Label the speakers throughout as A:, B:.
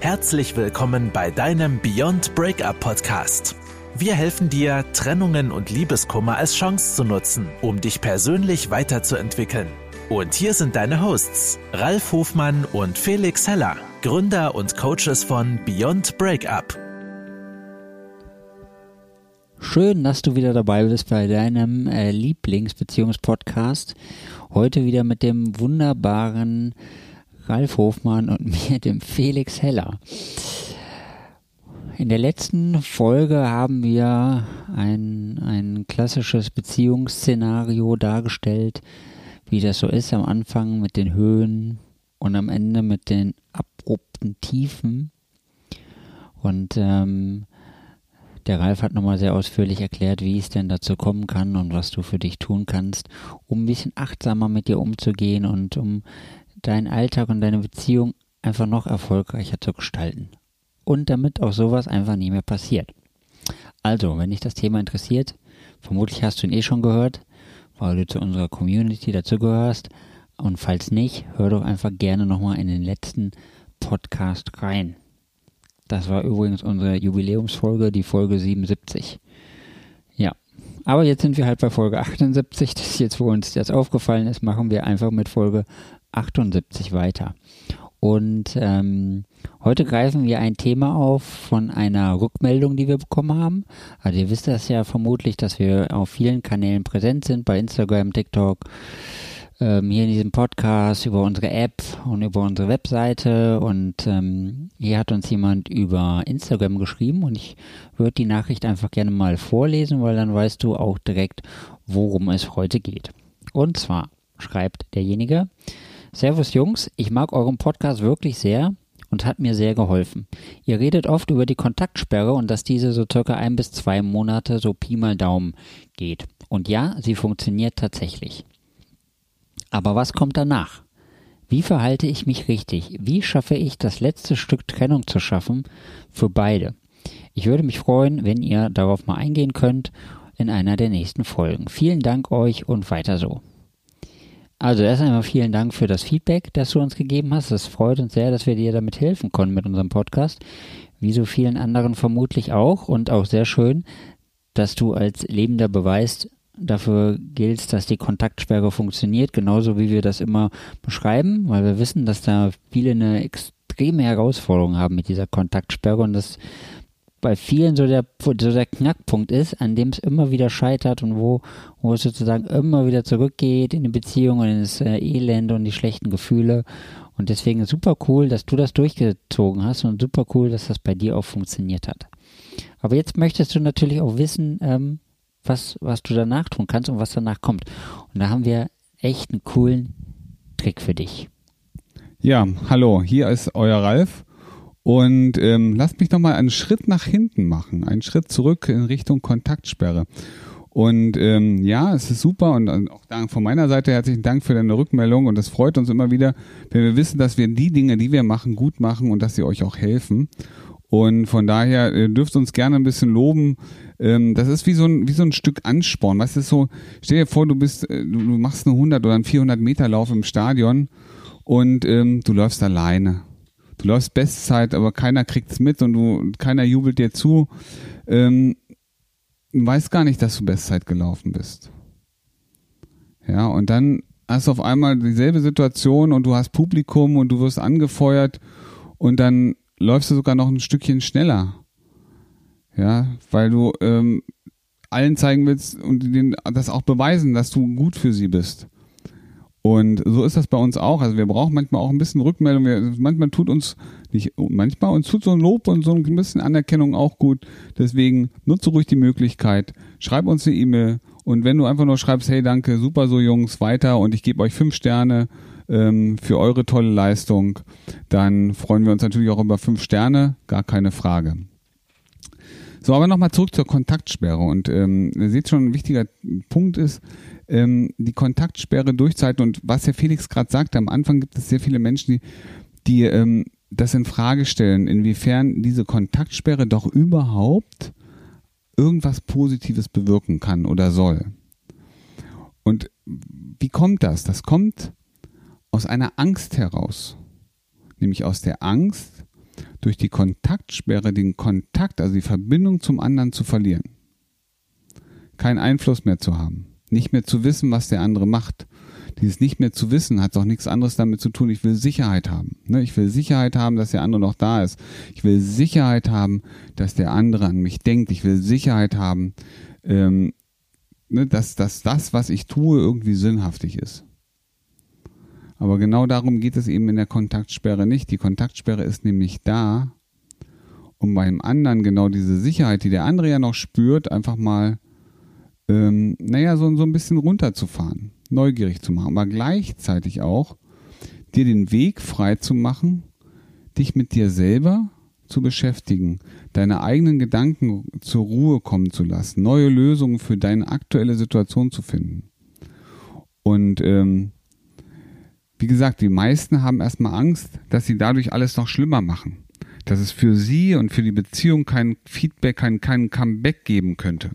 A: Herzlich willkommen bei deinem Beyond Breakup Podcast. Wir helfen dir, Trennungen und Liebeskummer als Chance zu nutzen, um dich persönlich weiterzuentwickeln. Und hier sind deine Hosts, Ralf Hofmann und Felix Heller, Gründer und Coaches von Beyond Breakup.
B: Schön, dass du wieder dabei bist bei deinem äh, Lieblingsbeziehungspodcast. Heute wieder mit dem wunderbaren Ralf Hofmann und mir, dem Felix Heller. In der letzten Folge haben wir ein, ein klassisches Beziehungsszenario dargestellt, wie das so ist am Anfang mit den Höhen und am Ende mit den abrupten Tiefen. Und ähm, der Ralf hat nochmal sehr ausführlich erklärt, wie es denn dazu kommen kann und was du für dich tun kannst, um ein bisschen achtsamer mit dir umzugehen und um deinen Alltag und deine Beziehung einfach noch erfolgreicher zu gestalten. Und damit auch sowas einfach nie mehr passiert. Also, wenn dich das Thema interessiert, vermutlich hast du ihn eh schon gehört, weil du zu unserer Community dazugehörst. Und falls nicht, hör doch einfach gerne nochmal in den letzten Podcast rein. Das war übrigens unsere Jubiläumsfolge, die Folge 77. Ja, aber jetzt sind wir halt bei Folge 78. Das ist jetzt, wo uns das aufgefallen ist, machen wir einfach mit Folge 78 weiter. Und ähm, heute greifen wir ein Thema auf von einer Rückmeldung, die wir bekommen haben. Also ihr wisst das ja vermutlich, dass wir auf vielen Kanälen präsent sind, bei Instagram, TikTok, ähm, hier in diesem Podcast, über unsere App und über unsere Webseite. Und ähm, hier hat uns jemand über Instagram geschrieben und ich würde die Nachricht einfach gerne mal vorlesen, weil dann weißt du auch direkt, worum es heute geht. Und zwar schreibt derjenige, Servus Jungs, ich mag euren Podcast wirklich sehr und hat mir sehr geholfen. Ihr redet oft über die Kontaktsperre und dass diese so circa ein bis zwei Monate so Pi mal Daumen geht. Und ja, sie funktioniert tatsächlich. Aber was kommt danach? Wie verhalte ich mich richtig? Wie schaffe ich das letzte Stück Trennung zu schaffen für beide? Ich würde mich freuen, wenn ihr darauf mal eingehen könnt in einer der nächsten Folgen. Vielen Dank euch und weiter so. Also erst einmal vielen Dank für das Feedback, das du uns gegeben hast. Es freut uns sehr, dass wir dir damit helfen konnten mit unserem Podcast. Wie so vielen anderen vermutlich auch. Und auch sehr schön, dass du als lebender Beweis dafür giltst, dass die Kontaktsperre funktioniert, genauso wie wir das immer beschreiben, weil wir wissen, dass da viele eine extreme Herausforderung haben mit dieser Kontaktsperre und das bei vielen so der, so der Knackpunkt ist, an dem es immer wieder scheitert und wo, wo es sozusagen immer wieder zurückgeht in die Beziehung und ins äh, Elend und die schlechten Gefühle. Und deswegen super cool, dass du das durchgezogen hast und super cool, dass das bei dir auch funktioniert hat. Aber jetzt möchtest du natürlich auch wissen, ähm, was, was du danach tun kannst und was danach kommt. Und da haben wir echt einen coolen Trick für dich.
C: Ja, hallo, hier ist euer Ralf und ähm, lasst mich nochmal einen Schritt nach hinten machen, einen Schritt zurück in Richtung Kontaktsperre. Und ähm, ja, es ist super und, auch von meiner Seite herzlichen Dank für deine Rückmeldung und es freut uns immer wieder, wenn wir wissen, dass wir die Dinge, die wir machen, gut machen und dass sie euch auch helfen. Und von daher äh, dürft uns gerne ein bisschen loben. Ähm, das ist wie so ein, wie so ein Stück Ansporn. Was ist so, stell dir vor, du bist, äh, du, du machst einen 100 oder einen 400 Meter Lauf im Stadion und ähm, du läufst alleine du läufst Bestzeit, aber keiner kriegt's mit und du, keiner jubelt dir zu. Ähm, du weißt gar nicht, dass du Bestzeit gelaufen bist. Ja, und dann hast du auf einmal dieselbe Situation und du hast Publikum und du wirst angefeuert und dann läufst du sogar noch ein Stückchen schneller. Ja, weil du ähm, allen zeigen willst und denen das auch beweisen, dass du gut für sie bist. Und so ist das bei uns auch. Also wir brauchen manchmal auch ein bisschen Rückmeldung. Wir, manchmal tut uns nicht, manchmal uns tut so ein Lob und so ein bisschen Anerkennung auch gut. Deswegen nutze ruhig die Möglichkeit. Schreib uns eine E-Mail. Und wenn du einfach nur schreibst, hey danke, super so Jungs, weiter und ich gebe euch fünf Sterne ähm, für eure tolle Leistung, dann freuen wir uns natürlich auch über fünf Sterne, gar keine Frage. So, aber nochmal zurück zur Kontaktsperre. Und ähm, ihr seht schon, ein wichtiger Punkt ist, ähm, die Kontaktsperre durchzuhalten. Und was Herr Felix gerade sagte, am Anfang gibt es sehr viele Menschen, die, die ähm, das in Frage stellen, inwiefern diese Kontaktsperre doch überhaupt irgendwas Positives bewirken kann oder soll. Und wie kommt das? Das kommt aus einer Angst heraus. Nämlich aus der Angst, durch die Kontaktsperre den Kontakt, also die Verbindung zum anderen zu verlieren. Keinen Einfluss mehr zu haben. Nicht mehr zu wissen, was der andere macht. Dieses nicht mehr zu wissen hat doch nichts anderes damit zu tun. Ich will Sicherheit haben. Ne? Ich will Sicherheit haben, dass der andere noch da ist. Ich will Sicherheit haben, dass der andere an mich denkt. Ich will Sicherheit haben, ähm, ne, dass, dass das, was ich tue, irgendwie sinnhaftig ist. Aber genau darum geht es eben in der Kontaktsperre nicht. Die Kontaktsperre ist nämlich da, um beim anderen genau diese Sicherheit, die der andere ja noch spürt, einfach mal, ähm, naja, so, so ein bisschen runterzufahren, neugierig zu machen, aber gleichzeitig auch dir den Weg frei zu machen, dich mit dir selber zu beschäftigen, deine eigenen Gedanken zur Ruhe kommen zu lassen, neue Lösungen für deine aktuelle Situation zu finden. Und ähm, wie gesagt, die meisten haben erstmal Angst, dass sie dadurch alles noch schlimmer machen. Dass es für sie und für die Beziehung kein Feedback, kein, kein Comeback geben könnte.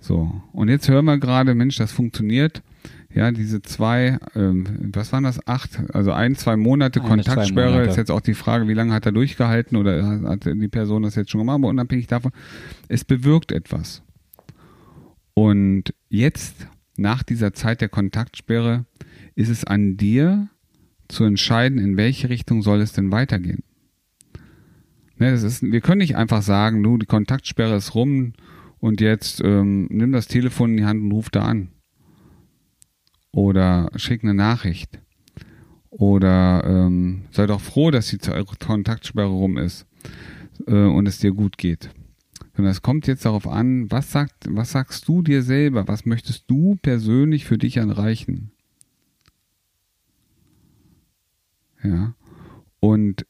C: So, und jetzt hören wir gerade, Mensch, das funktioniert. Ja, diese zwei, ähm, was waren das, acht, also ein, zwei Monate Eine, Kontaktsperre, Monate. ist jetzt auch die Frage, wie lange hat er durchgehalten oder hat die Person das jetzt schon gemacht, aber unabhängig davon, es bewirkt etwas. Und jetzt, nach dieser Zeit der Kontaktsperre, ist es an dir zu entscheiden, in welche Richtung soll es denn weitergehen. Ne, das ist, wir können nicht einfach sagen, du, die Kontaktsperre ist rum und jetzt ähm, nimm das Telefon in die Hand und ruf da an. Oder schick eine Nachricht. Oder ähm, sei doch froh, dass die Kontaktsperre rum ist äh, und es dir gut geht. Sondern es kommt jetzt darauf an, was, sagt, was sagst du dir selber? Was möchtest du persönlich für dich erreichen? Ja. Und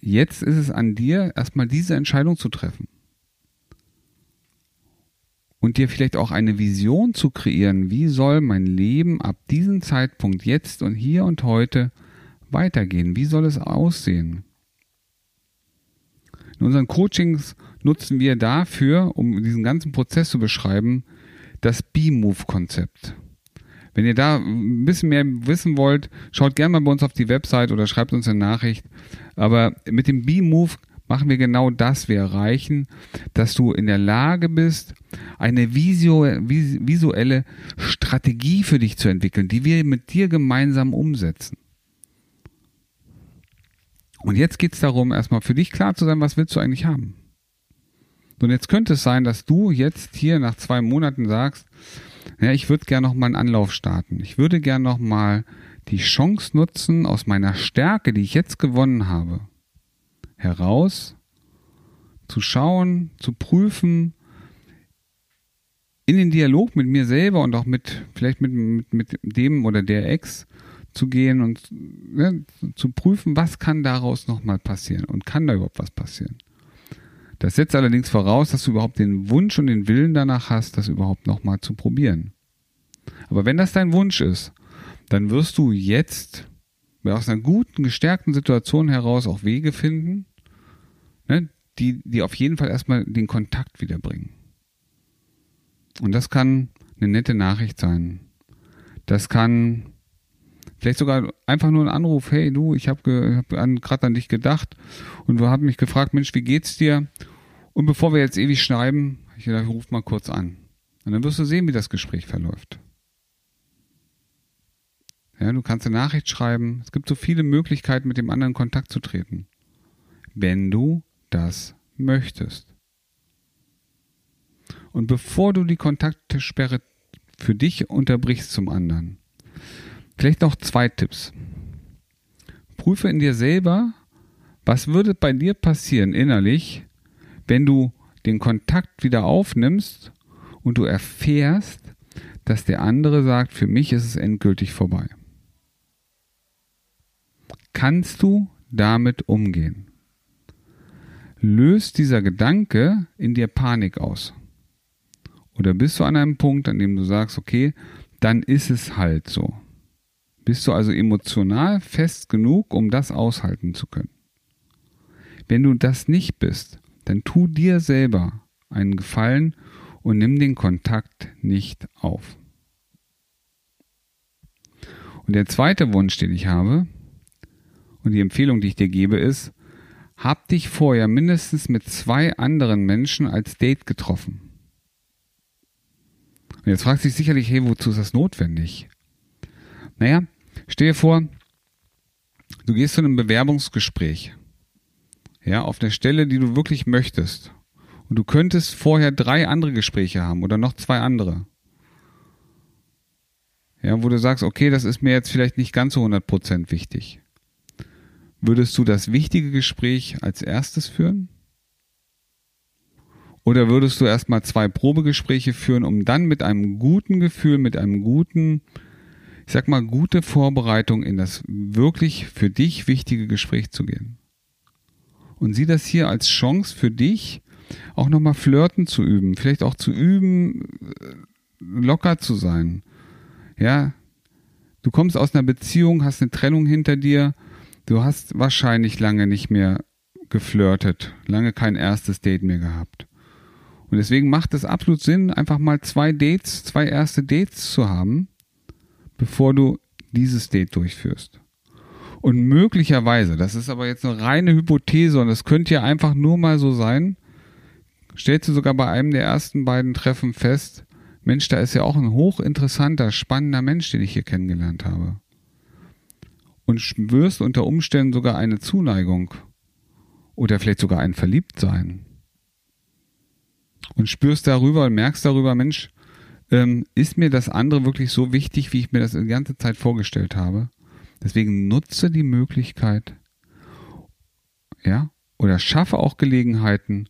C: jetzt ist es an dir, erstmal diese Entscheidung zu treffen. Und dir vielleicht auch eine Vision zu kreieren, wie soll mein Leben ab diesem Zeitpunkt jetzt und hier und heute weitergehen? Wie soll es aussehen? In unseren Coachings nutzen wir dafür, um diesen ganzen Prozess zu beschreiben, das B-Move-Konzept. Wenn ihr da ein bisschen mehr wissen wollt, schaut gerne mal bei uns auf die Website oder schreibt uns eine Nachricht. Aber mit dem B-Move machen wir genau das. Wir erreichen, dass du in der Lage bist, eine visuelle Strategie für dich zu entwickeln, die wir mit dir gemeinsam umsetzen. Und jetzt geht es darum, erstmal für dich klar zu sein, was willst du eigentlich haben? Und jetzt könnte es sein, dass du jetzt hier nach zwei Monaten sagst, ja, ich würde gerne noch mal einen Anlauf starten. Ich würde gerne noch mal die Chance nutzen, aus meiner Stärke, die ich jetzt gewonnen habe, heraus zu schauen, zu prüfen, in den Dialog mit mir selber und auch mit, vielleicht mit, mit, mit dem oder der Ex zu gehen und ne, zu prüfen, was kann daraus nochmal passieren und kann da überhaupt was passieren. Das setzt allerdings voraus, dass du überhaupt den Wunsch und den Willen danach hast, das überhaupt nochmal zu probieren. Aber wenn das dein Wunsch ist, dann wirst du jetzt aus einer guten, gestärkten Situation heraus auch Wege finden, ne, die, die auf jeden Fall erstmal den Kontakt wiederbringen. Und das kann eine nette Nachricht sein. Das kann vielleicht sogar einfach nur ein Anruf, hey du, ich habe hab gerade an dich gedacht und wir haben mich gefragt, Mensch, wie geht's dir? Und bevor wir jetzt ewig schreiben, ich gedacht, ruf mal kurz an. Und dann wirst du sehen, wie das Gespräch verläuft. Ja, du kannst eine Nachricht schreiben. Es gibt so viele Möglichkeiten, mit dem anderen in Kontakt zu treten. Wenn du das möchtest. Und bevor du die Kontaktsperre für dich unterbrichst zum anderen, vielleicht noch zwei Tipps. Prüfe in dir selber, was würde bei dir passieren innerlich, wenn du den Kontakt wieder aufnimmst und du erfährst, dass der andere sagt, für mich ist es endgültig vorbei. Kannst du damit umgehen? Löst dieser Gedanke in dir Panik aus? Oder bist du an einem Punkt, an dem du sagst, okay, dann ist es halt so. Bist du also emotional fest genug, um das aushalten zu können? Wenn du das nicht bist, dann tu dir selber einen Gefallen und nimm den Kontakt nicht auf. Und der zweite Wunsch, den ich habe, und die Empfehlung, die ich dir gebe, ist, hab dich vorher mindestens mit zwei anderen Menschen als Date getroffen. Und jetzt fragst du dich sicherlich, hey, wozu ist das notwendig? Naja, stell dir vor, du gehst zu einem Bewerbungsgespräch. Ja, auf der Stelle, die du wirklich möchtest. Und du könntest vorher drei andere Gespräche haben oder noch zwei andere. Ja, wo du sagst, okay, das ist mir jetzt vielleicht nicht ganz so 100% wichtig. Würdest du das wichtige Gespräch als erstes führen? Oder würdest du erstmal zwei Probegespräche führen, um dann mit einem guten Gefühl, mit einem guten, ich sag mal, gute Vorbereitung in das wirklich für dich wichtige Gespräch zu gehen? Und sieh das hier als Chance für dich, auch nochmal flirten zu üben, vielleicht auch zu üben, locker zu sein. Ja, du kommst aus einer Beziehung, hast eine Trennung hinter dir, du hast wahrscheinlich lange nicht mehr geflirtet, lange kein erstes Date mehr gehabt. Und deswegen macht es absolut Sinn, einfach mal zwei Dates, zwei erste Dates zu haben, bevor du dieses Date durchführst. Und möglicherweise, das ist aber jetzt eine reine Hypothese und das könnte ja einfach nur mal so sein, stellst du sogar bei einem der ersten beiden Treffen fest, Mensch, da ist ja auch ein hochinteressanter, spannender Mensch, den ich hier kennengelernt habe. Und spürst unter Umständen sogar eine Zuneigung oder vielleicht sogar ein Verliebtsein und spürst darüber und merkst darüber, Mensch, ähm, ist mir das andere wirklich so wichtig, wie ich mir das die ganze Zeit vorgestellt habe? Deswegen nutze die Möglichkeit, ja, oder schaffe auch Gelegenheiten,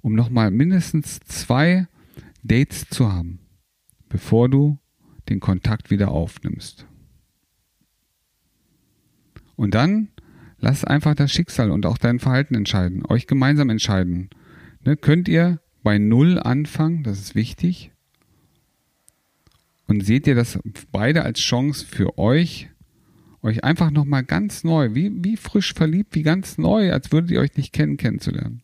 C: um nochmal mindestens zwei Dates zu haben, bevor du den Kontakt wieder aufnimmst. Und dann lass einfach das Schicksal und auch dein Verhalten entscheiden, euch gemeinsam entscheiden. Ne, könnt ihr bei Null anfangen, das ist wichtig. Und seht ihr das beide als Chance für euch, euch einfach nochmal ganz neu, wie, wie frisch verliebt, wie ganz neu, als würdet ihr euch nicht kennen, kennenzulernen.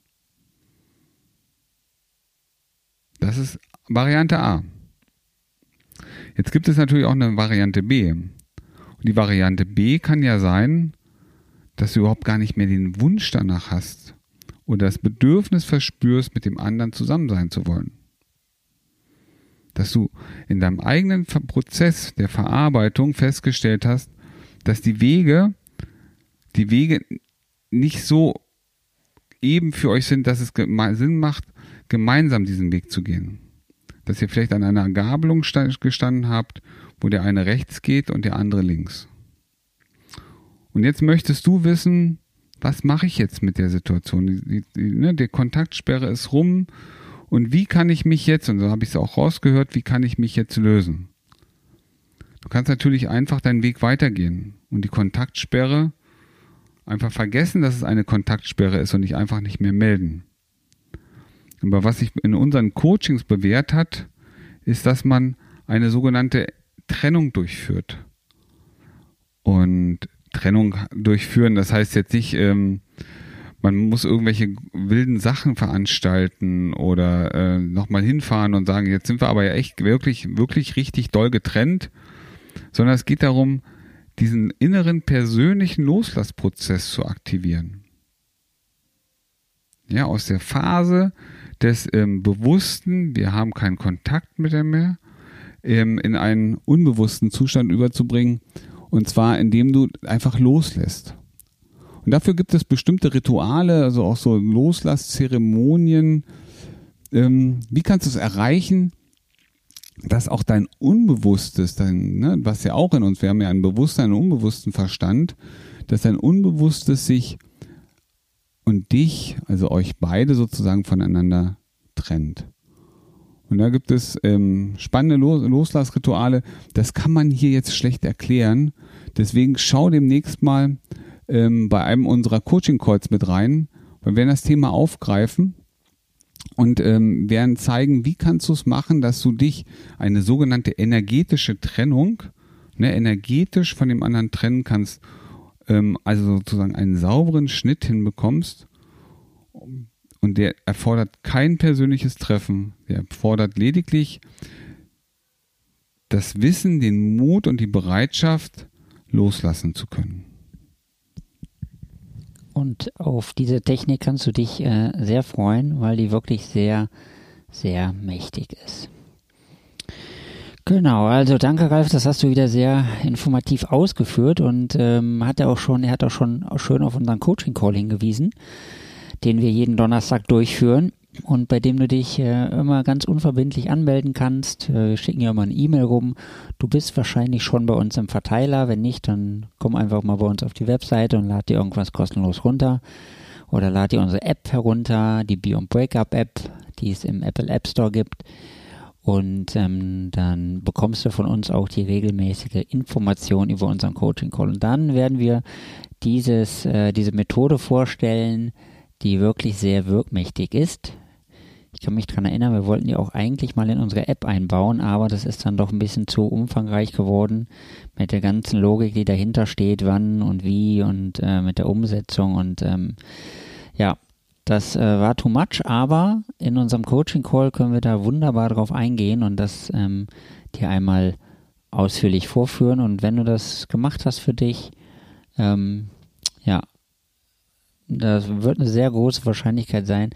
C: Das ist Variante A. Jetzt gibt es natürlich auch eine Variante B. Und die Variante B kann ja sein, dass du überhaupt gar nicht mehr den Wunsch danach hast, oder das Bedürfnis verspürst, mit dem anderen zusammen sein zu wollen. Dass du in deinem eigenen Prozess der Verarbeitung festgestellt hast, dass die Wege, die Wege nicht so eben für euch sind, dass es Sinn macht, gemeinsam diesen Weg zu gehen. Dass ihr vielleicht an einer Gabelung gestanden habt, wo der eine rechts geht und der andere links. Und jetzt möchtest du wissen, was mache ich jetzt mit der Situation? Die, die, ne, die Kontaktsperre ist rum und wie kann ich mich jetzt, und so habe ich es auch rausgehört, wie kann ich mich jetzt lösen? Du kannst natürlich einfach deinen Weg weitergehen und die Kontaktsperre einfach vergessen, dass es eine Kontaktsperre ist und dich einfach nicht mehr melden. Aber was sich in unseren Coachings bewährt hat, ist, dass man eine sogenannte Trennung durchführt. Und Trennung durchführen. Das heißt jetzt nicht, ähm, man muss irgendwelche wilden Sachen veranstalten oder äh, nochmal hinfahren und sagen, jetzt sind wir aber ja echt wirklich, wirklich richtig doll getrennt, sondern es geht darum, diesen inneren persönlichen Loslassprozess zu aktivieren. Ja, aus der Phase des ähm, Bewussten, wir haben keinen Kontakt mit dem mehr, ähm, in einen unbewussten Zustand überzubringen und zwar, indem du einfach loslässt. Und dafür gibt es bestimmte Rituale, also auch so Loslasszeremonien. Ähm, wie kannst du es erreichen, dass auch dein Unbewusstes, dein, ne, was ja auch in uns, wir haben ja einen bewussten, einen unbewussten Verstand, dass dein Unbewusstes sich und dich, also euch beide sozusagen voneinander trennt. Und da gibt es ähm, spannende Los Loslassrituale. Das kann man hier jetzt schlecht erklären. Deswegen schau demnächst mal ähm, bei einem unserer Coaching-Calls mit rein. Wir werden das Thema aufgreifen und ähm, werden zeigen, wie kannst du es machen, dass du dich eine sogenannte energetische Trennung, ne, energetisch von dem anderen trennen kannst, ähm, also sozusagen einen sauberen Schnitt hinbekommst und der erfordert kein persönliches Treffen. Der erfordert lediglich das Wissen, den Mut und die Bereitschaft, loslassen zu können.
B: Und auf diese Technik kannst du dich äh, sehr freuen, weil die wirklich sehr, sehr mächtig ist. Genau, also danke Ralf, das hast du wieder sehr informativ ausgeführt und ähm, hat er auch schon, er hat auch schon schön auf unseren Coaching Call hingewiesen, den wir jeden Donnerstag durchführen und bei dem du dich äh, immer ganz unverbindlich anmelden kannst. Äh, wir schicken ja mal eine E-Mail rum. Du bist wahrscheinlich schon bei uns im Verteiler. Wenn nicht, dann komm einfach mal bei uns auf die Webseite und lad dir irgendwas kostenlos runter. Oder lad dir unsere App herunter, die Beyond Breakup App, die es im Apple App Store gibt. Und ähm, dann bekommst du von uns auch die regelmäßige Information über unseren Coaching Call. Und dann werden wir dieses, äh, diese Methode vorstellen, die wirklich sehr wirkmächtig ist. Ich kann mich daran erinnern, wir wollten die auch eigentlich mal in unsere App einbauen, aber das ist dann doch ein bisschen zu umfangreich geworden mit der ganzen Logik, die dahinter steht, wann und wie und äh, mit der Umsetzung und ähm, ja, das äh, war too much, aber in unserem Coaching Call können wir da wunderbar drauf eingehen und das ähm, dir einmal ausführlich vorführen und wenn du das gemacht hast für dich, ähm, ja, das wird eine sehr große Wahrscheinlichkeit sein,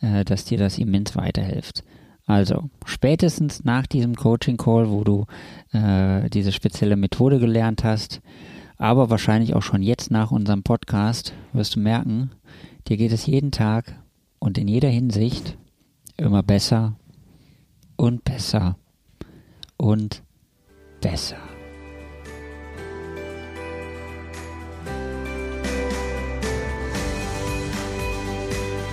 B: äh, dass dir das immens weiterhilft. Also spätestens nach diesem Coaching Call, wo du äh, diese spezielle Methode gelernt hast, aber wahrscheinlich auch schon jetzt nach unserem Podcast, wirst du merken, dir geht es jeden Tag und in jeder Hinsicht immer besser und besser und besser.